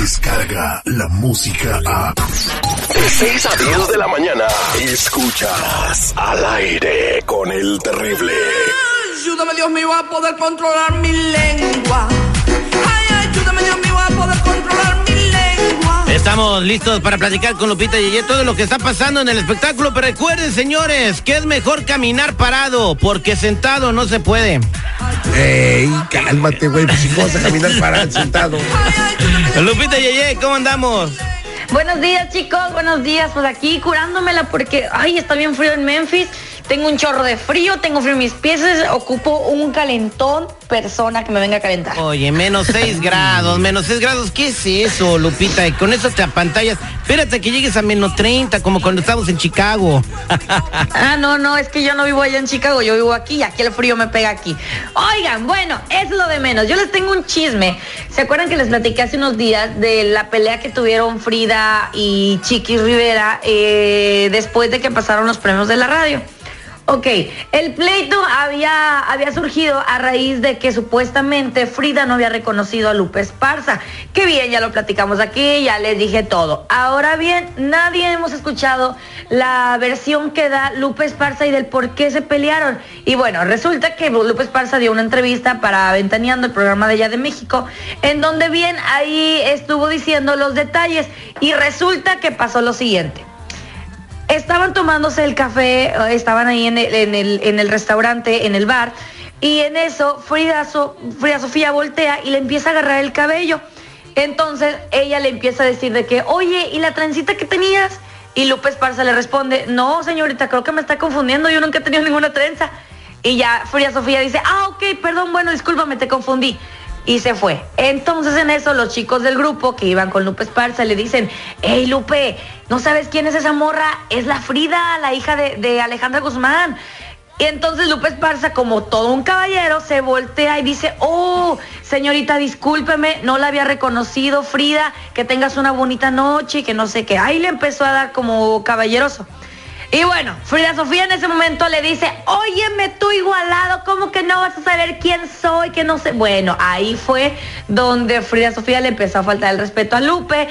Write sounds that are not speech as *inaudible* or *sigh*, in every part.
llega la música a... De 6 a 10 de la mañana, escuchas al aire con el terrible. Ayúdame Dios mío a poder controlar mi lengua. Ay, ayúdame Dios mío a poder controlar mi lengua. Estamos listos para platicar con Lupita y todo lo que está pasando en el espectáculo, pero recuerden señores que es mejor caminar parado porque sentado no se puede. Ey, cálmate, güey, pues si vas a caminar parado, sentado. Lupita Yeye, ¿cómo andamos? Buenos días, chicos. Buenos días. Pues aquí curándomela porque, ay, está bien frío en Memphis. Tengo un chorro de frío, tengo frío en mis pies, ocupo un calentón persona que me venga a calentar. Oye, menos 6 *laughs* grados, menos 6 grados, ¿qué es eso, Lupita? Y con eso te apantallas. Espérate que llegues a menos 30, como cuando estábamos en Chicago. *laughs* ah, no, no, es que yo no vivo allá en Chicago, yo vivo aquí y aquí el frío me pega aquí. Oigan, bueno, es lo de menos. Yo les tengo un chisme. ¿Se acuerdan que les platiqué hace unos días de la pelea que tuvieron Frida y Chiqui Rivera eh, después de que pasaron los premios de la radio? Ok, el pleito había, había surgido a raíz de que supuestamente Frida no había reconocido a Lupe Esparza. Que bien, ya lo platicamos aquí, ya les dije todo. Ahora bien, nadie hemos escuchado la versión que da Lupe Esparza y del por qué se pelearon. Y bueno, resulta que Lupe Esparza dio una entrevista para Ventaneando, el programa de allá de México, en donde bien ahí estuvo diciendo los detalles. Y resulta que pasó lo siguiente. Estaban tomándose el café, eh, estaban ahí en el, en el, restaurante, en el bar, y en eso Frida, Frida Sofía voltea y le empieza a agarrar el cabello. Entonces ella le empieza a decir de que, oye, ¿y la trencita que tenías? Y Lupe Esparza le responde, no, señorita, creo que me está confundiendo, yo nunca he tenido ninguna trenza. Y ya Frida Sofía dice, ah, ok, perdón, bueno, discúlpame, te confundí y se fue. Entonces en eso los chicos del grupo que iban con Lupe Esparza le dicen, hey Lupe, ¿no sabes quién es esa morra? Es la Frida, la hija de, Alejandra Guzmán. Y entonces Lupe Esparza, como todo un caballero, se voltea y dice, oh, señorita, discúlpeme, no la había reconocido, Frida, que tengas una bonita noche y que no sé qué. Ahí le empezó a dar como caballeroso. Y bueno, Frida Sofía en ese momento le dice, óyeme tú igualado, ¿cómo que no vas a saber quién soy? Que no sé. Bueno, ahí fue donde Frida Sofía le empezó a faltar el respeto a Lupe.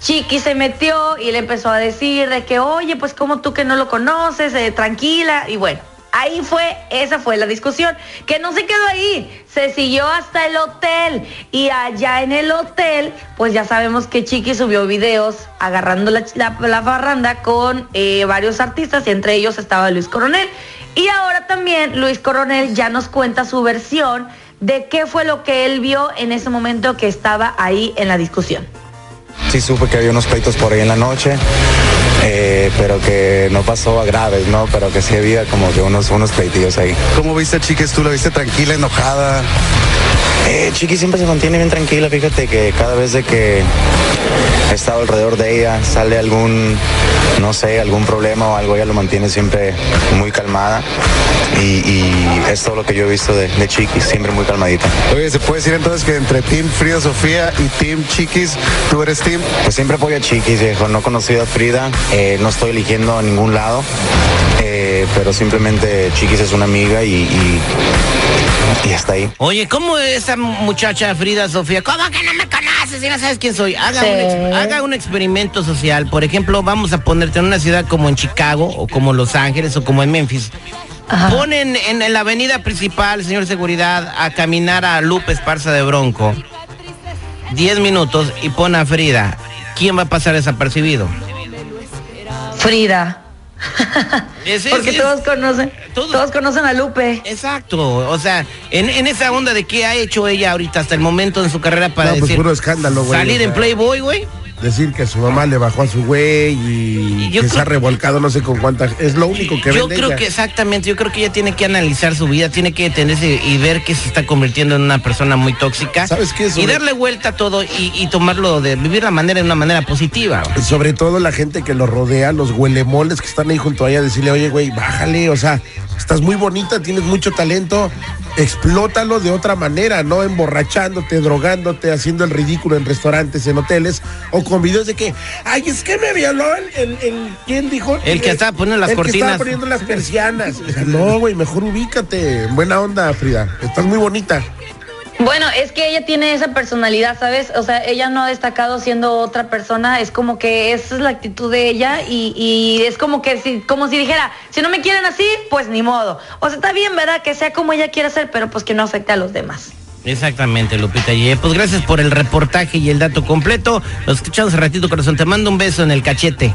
Chiqui se metió y le empezó a decir de que, oye, pues como tú que no lo conoces, eh, tranquila. Y bueno, Ahí fue, esa fue la discusión, que no se quedó ahí, se siguió hasta el hotel y allá en el hotel, pues ya sabemos que Chiqui subió videos agarrando la, la, barranda con eh, varios artistas y entre ellos estaba Luis Coronel. Y ahora también Luis Coronel ya nos cuenta su versión de qué fue lo que él vio en ese momento que estaba ahí en la discusión. Sí supe que había unos pleitos por ahí en la noche. Eh, pero que no pasó a graves, ¿no? Pero que sí había como que unos, unos pleitillos ahí. ¿Cómo viste a Chiquis? ¿Tú la viste tranquila, enojada? Eh, Chiqui siempre se mantiene bien tranquila, fíjate que cada vez de que he estado alrededor de ella, sale algún, no sé, algún problema o algo, ella lo mantiene siempre muy calmada. Y, es todo lo que yo he visto de, de, Chiquis, siempre muy calmadita. Oye, ¿se puede decir entonces que entre Team Frida Sofía y Team Chiquis, tú eres Team? Pues siempre apoyo a Chiquis, viejo. No he conocido a Frida, eh, no estoy eligiendo a ningún lado, eh, pero simplemente Chiquis es una amiga y, y, y hasta ahí. Oye, ¿cómo esa muchacha Frida Sofía? ¿Cómo que no me conoces y no sabes quién soy? Haga, un, haga un experimento social. Por ejemplo, vamos a ponerte en una ciudad como en Chicago o como Los Ángeles o como en Memphis. Ponen en, la avenida principal, señor seguridad, a caminar a Lupe Esparza de Bronco. Diez minutos y pone a Frida. ¿Quién va a pasar desapercibido? Frida. Porque todos conocen, todos, conocen a Lupe. Exacto, o sea, en, esa onda de qué ha hecho ella ahorita hasta el momento en su carrera para pues decir, escándalo, salir en Playboy, güey decir que su mamá le bajó a su güey y, que se ha revolcado no sé con cuántas. Es lo único que Yo creo que exactamente, yo creo que ella tiene que analizar su vida, tiene que detenerse y ver que se está convirtiendo en una persona muy tóxica. ¿Sabes qué? Y darle vuelta a todo y, tomarlo de vivir la manera de una manera positiva. Sobre todo la gente que lo rodea, los huelemoles que están ahí junto a ella, decirle, oye, güey, bájale, o sea, estás muy bonita, tienes mucho talento, explótalo de otra manera, no emborrachándote, drogándote, haciendo el ridículo en restaurantes, en hoteles, o con videos de que, ay, es que me violó el, el, ¿quién dijo? El que estaba poniendo las el cortinas. Que estaba poniendo las persianas. no, güey, mejor ubícate. Buena onda, Frida. Estás muy bonita. Bueno, es que ella tiene esa personalidad, ¿sabes? O sea, ella no ha destacado siendo otra persona, es como que esa es la actitud de ella y, y es como que si, como si dijera, si no me quieren así, pues ni modo. O sea, está bien, ¿verdad? Que sea como ella quiera ser, pero pues que no afecte a los demás. Exactamente, Lupita. Y eh, pues gracias por el reportaje y el dato completo. Lo escuchamos un ratito, corazón. Te mando un beso en el cachete.